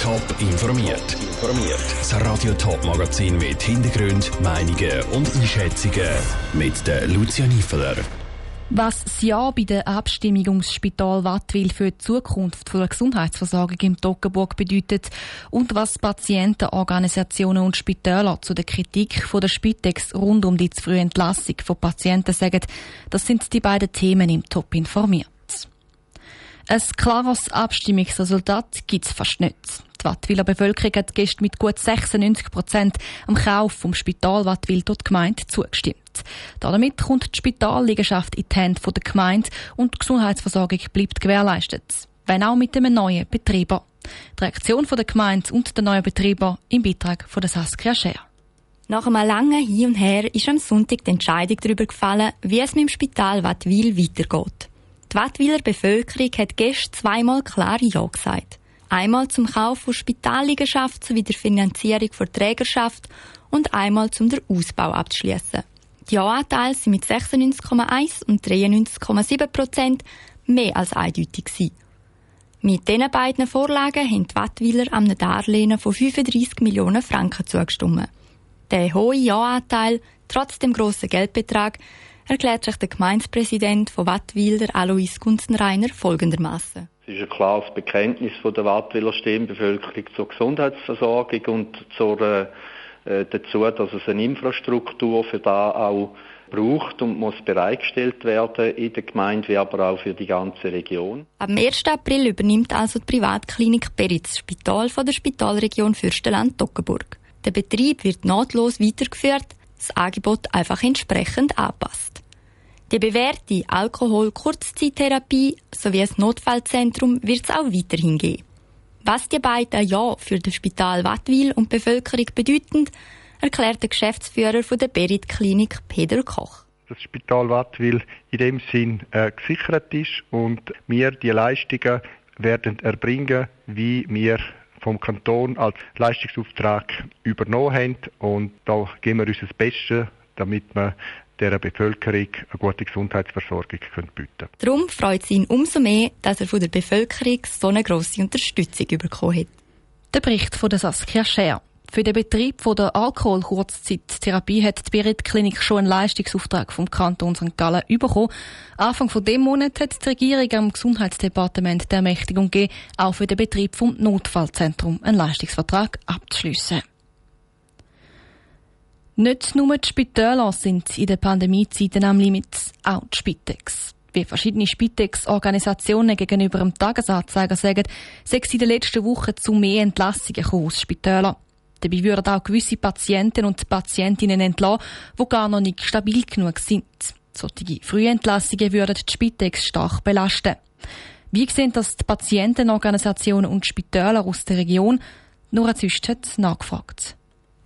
Top informiert. Informiert. Das Radio Top Magazin mit Hintergrund, Meinungen und Einschätzungen mit der Lucia Niefeler. Was das Ja bei der Abstimmung ums Spital Wattwil für die Zukunft der Gesundheitsversorgung im Toggenburg bedeutet und was Patientenorganisationen und Spitäler zu der Kritik von der Spitex rund um die zu frühe Entlassung von Patienten sagen, das sind die beiden Themen im Top informiert. Ein klares Abstimmungsresultat gibt es fast nicht. Die Wattwiler Bevölkerung hat gestern mit gut 96 Prozent am Kauf vom Spital Wattwil dort Gemeinde zugestimmt. Damit kommt die Spitalliegenschaft in die Hände der Gemeinde und die Gesundheitsversorgung bleibt gewährleistet. Wenn auch mit einem neuen Betreiber. Die Reaktion der Gemeinde und der neuen Betreiber im Beitrag von der Saskia Scher. Nach einem langen Hin und Her ist am Sonntag die Entscheidung darüber gefallen, wie es mit dem Spital Wattwil weitergeht. Die Wattwiler Bevölkerung hat gestern zweimal klar Ja gesagt. Einmal zum Kauf von Spitalliegenschaft sowie der Finanzierung der Trägerschaft und einmal zum den Ausbau abzuschließen. Die Ja-Anteile sind mit 96,1 und 93,7 Prozent mehr als eindeutig gewesen. Mit diesen beiden Vorlagen haben die Wattwiler einem Darlehen von 35 Millionen Franken zugestimmt. Der hohe Ja-Anteil, trotz dem grossen Geldbetrag, erklärt sich der Gemeindepräsident von Wattwil, Alois Gunzenreiner, folgendermaßen. Es ist ein klares Bekenntnis von der Wattwiler Stimmbevölkerung zur Gesundheitsversorgung und zur, äh, dazu, dass es eine Infrastruktur für da auch braucht und muss bereitgestellt werden in der Gemeinde, wie aber auch für die ganze Region. Am 1. April übernimmt also die Privatklinik Beritz das Spital von der Spitalregion Fürstenland-Toggenburg. Der Betrieb wird nahtlos weitergeführt, das Angebot einfach entsprechend anpasst. Die bewährte Alkohol-Kurzzeittherapie sowie das Notfallzentrum wird es auch weiterhin geben. Was die beiden Ja für das Spital Wattwil und die Bevölkerung bedeuten, erklärt der Geschäftsführer von der Berit-Klinik Peter Koch. Das Spital Wattwil in dem Sinn äh, gesichert ist und wir die Leistungen werden erbringen, wie wir vom Kanton als Leistungsauftrag übernommen haben. Und da geben wir uns das Beste, damit wir der Bevölkerung eine gute Gesundheitsversorgung bieten können. Darum freut es ihn umso mehr, dass er von der Bevölkerung so eine grosse Unterstützung bekommen hat. Der Bericht von der Saskia Scher. Für den Betrieb von der Alkoholkurzzeittherapie hat die Berit Klinik schon einen Leistungsauftrag vom Kanton St. Gallen bekommen. Anfang von dem Monat hat die Regierung am Gesundheitsdepartement der Ermächtigung gegeben, auch für den Betrieb vom Notfallzentrum einen Leistungsvertrag abzuschliessen. Nicht nur die Spitäler sind in der Pandemiezeiten am Limit, auch die Spitex. Wie verschiedene Spitex-Organisationen gegenüber dem Tagesanzeiger sagen, sei es in den letzten Wochen zu mehr Entlassungen aus Spitälern. Dabei würden auch gewisse Patienten und Patientinnen entlassen, die gar noch nicht stabil genug sind. Solche Frühentlassungen würden die Spitex stark belasten. Wie sehen das die Patientenorganisationen und Spitäler aus der Region? Nora Züst hat nachgefragt.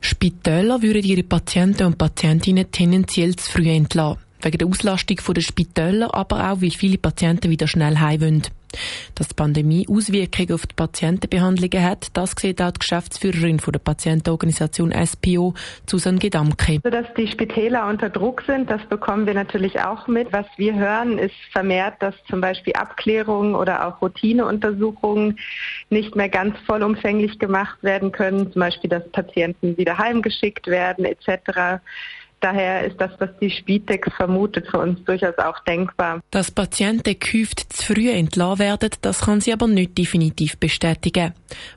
Spitäler würden ihre Patienten und Patientinnen tendenziell zu früh entlassen. Wegen der Auslastung der Spitäler, aber auch, weil viele Patienten wieder schnell heim wollen. Dass die Pandemie Auswirkungen auf die Patientenbehandlungen hat, das sieht auch die Geschäftsführerin von der Patientenorganisation SPO, Susan Gedamke. Also, dass die Spitäler unter Druck sind, das bekommen wir natürlich auch mit. Was wir hören, ist vermehrt, dass zum Beispiel Abklärungen oder auch Routineuntersuchungen nicht mehr ganz vollumfänglich gemacht werden können. Zum Beispiel, dass Patienten wieder heimgeschickt werden etc. Daher ist das, was die Spitex vermutet, für uns durchaus auch denkbar. Dass Patienten gehäuft zu früh entlassen werden, das kann sie aber nicht definitiv bestätigen.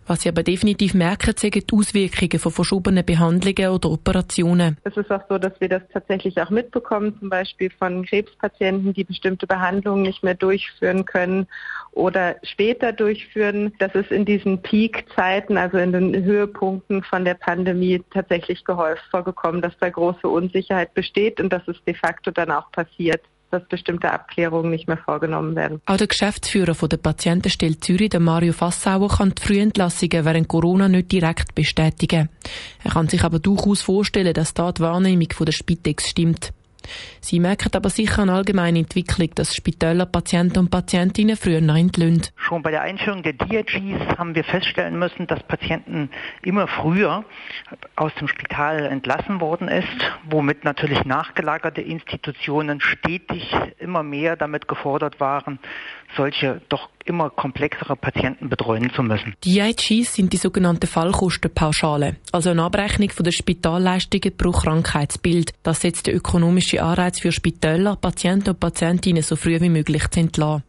Was sie aber definitiv merken, sind die Auswirkungen von verschobenen Behandlungen oder Operationen. Es ist auch so, dass wir das tatsächlich auch mitbekommen, zum Beispiel von Krebspatienten, die bestimmte Behandlungen nicht mehr durchführen können oder später durchführen. Das ist in diesen Peak-Zeiten, also in den Höhepunkten von der Pandemie tatsächlich gehäuft vorgekommen, dass da große Unsicherheit Unsicherheit besteht und dass es de facto dann auch passiert dass bestimmte Abklärungen nicht mehr vorgenommen werden. Auch der Geschäftsführer von der Patientenstelle Zürich, der Mario Fassauer, kann die Frühentlassungen während Corona nicht direkt bestätigen. Er kann sich aber durchaus vorstellen, dass da die Wahrnehmung von der Spitex stimmt. Sie merken aber sicher eine allgemeine Entwicklung, dass Spitäler Patienten und Patientinnen früher entlöhnen. Schon bei der Einführung der DRGs haben wir feststellen müssen, dass Patienten immer früher aus dem Spital entlassen worden ist, womit natürlich nachgelagerte Institutionen stetig immer mehr damit gefordert waren, solche doch immer komplexere Patienten betreuen zu müssen. Die IGs sind die sogenannten Fallkostenpauschale, also eine Abrechnung von der Spitalleistungen pro Krankheitsbild. Das setzt der ökonomische Anreiz für Spitäler, Patienten und Patientinnen so früh wie möglich zu entlassen.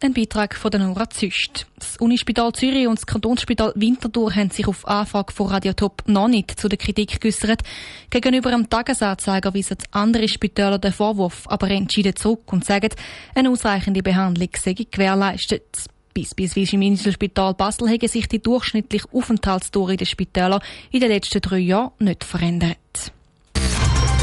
Ein Beitrag von der Nora Züst. Das Unispital Zürich und das Kantonsspital Winterthur haben sich auf Anfrage von Radiotop noch nicht zu der Kritik geäussert. Gegenüber dem Tagesanzeiger weisen andere Spitäler den Vorwurf aber entschieden zurück und sagen, eine ausreichende Behandlung sei gewährleistet. Beispielsweise im Inselspital Basel haben sich die durchschnittliche Aufenthaltsdauer in den Spitälern in den letzten drei Jahren nicht verändert.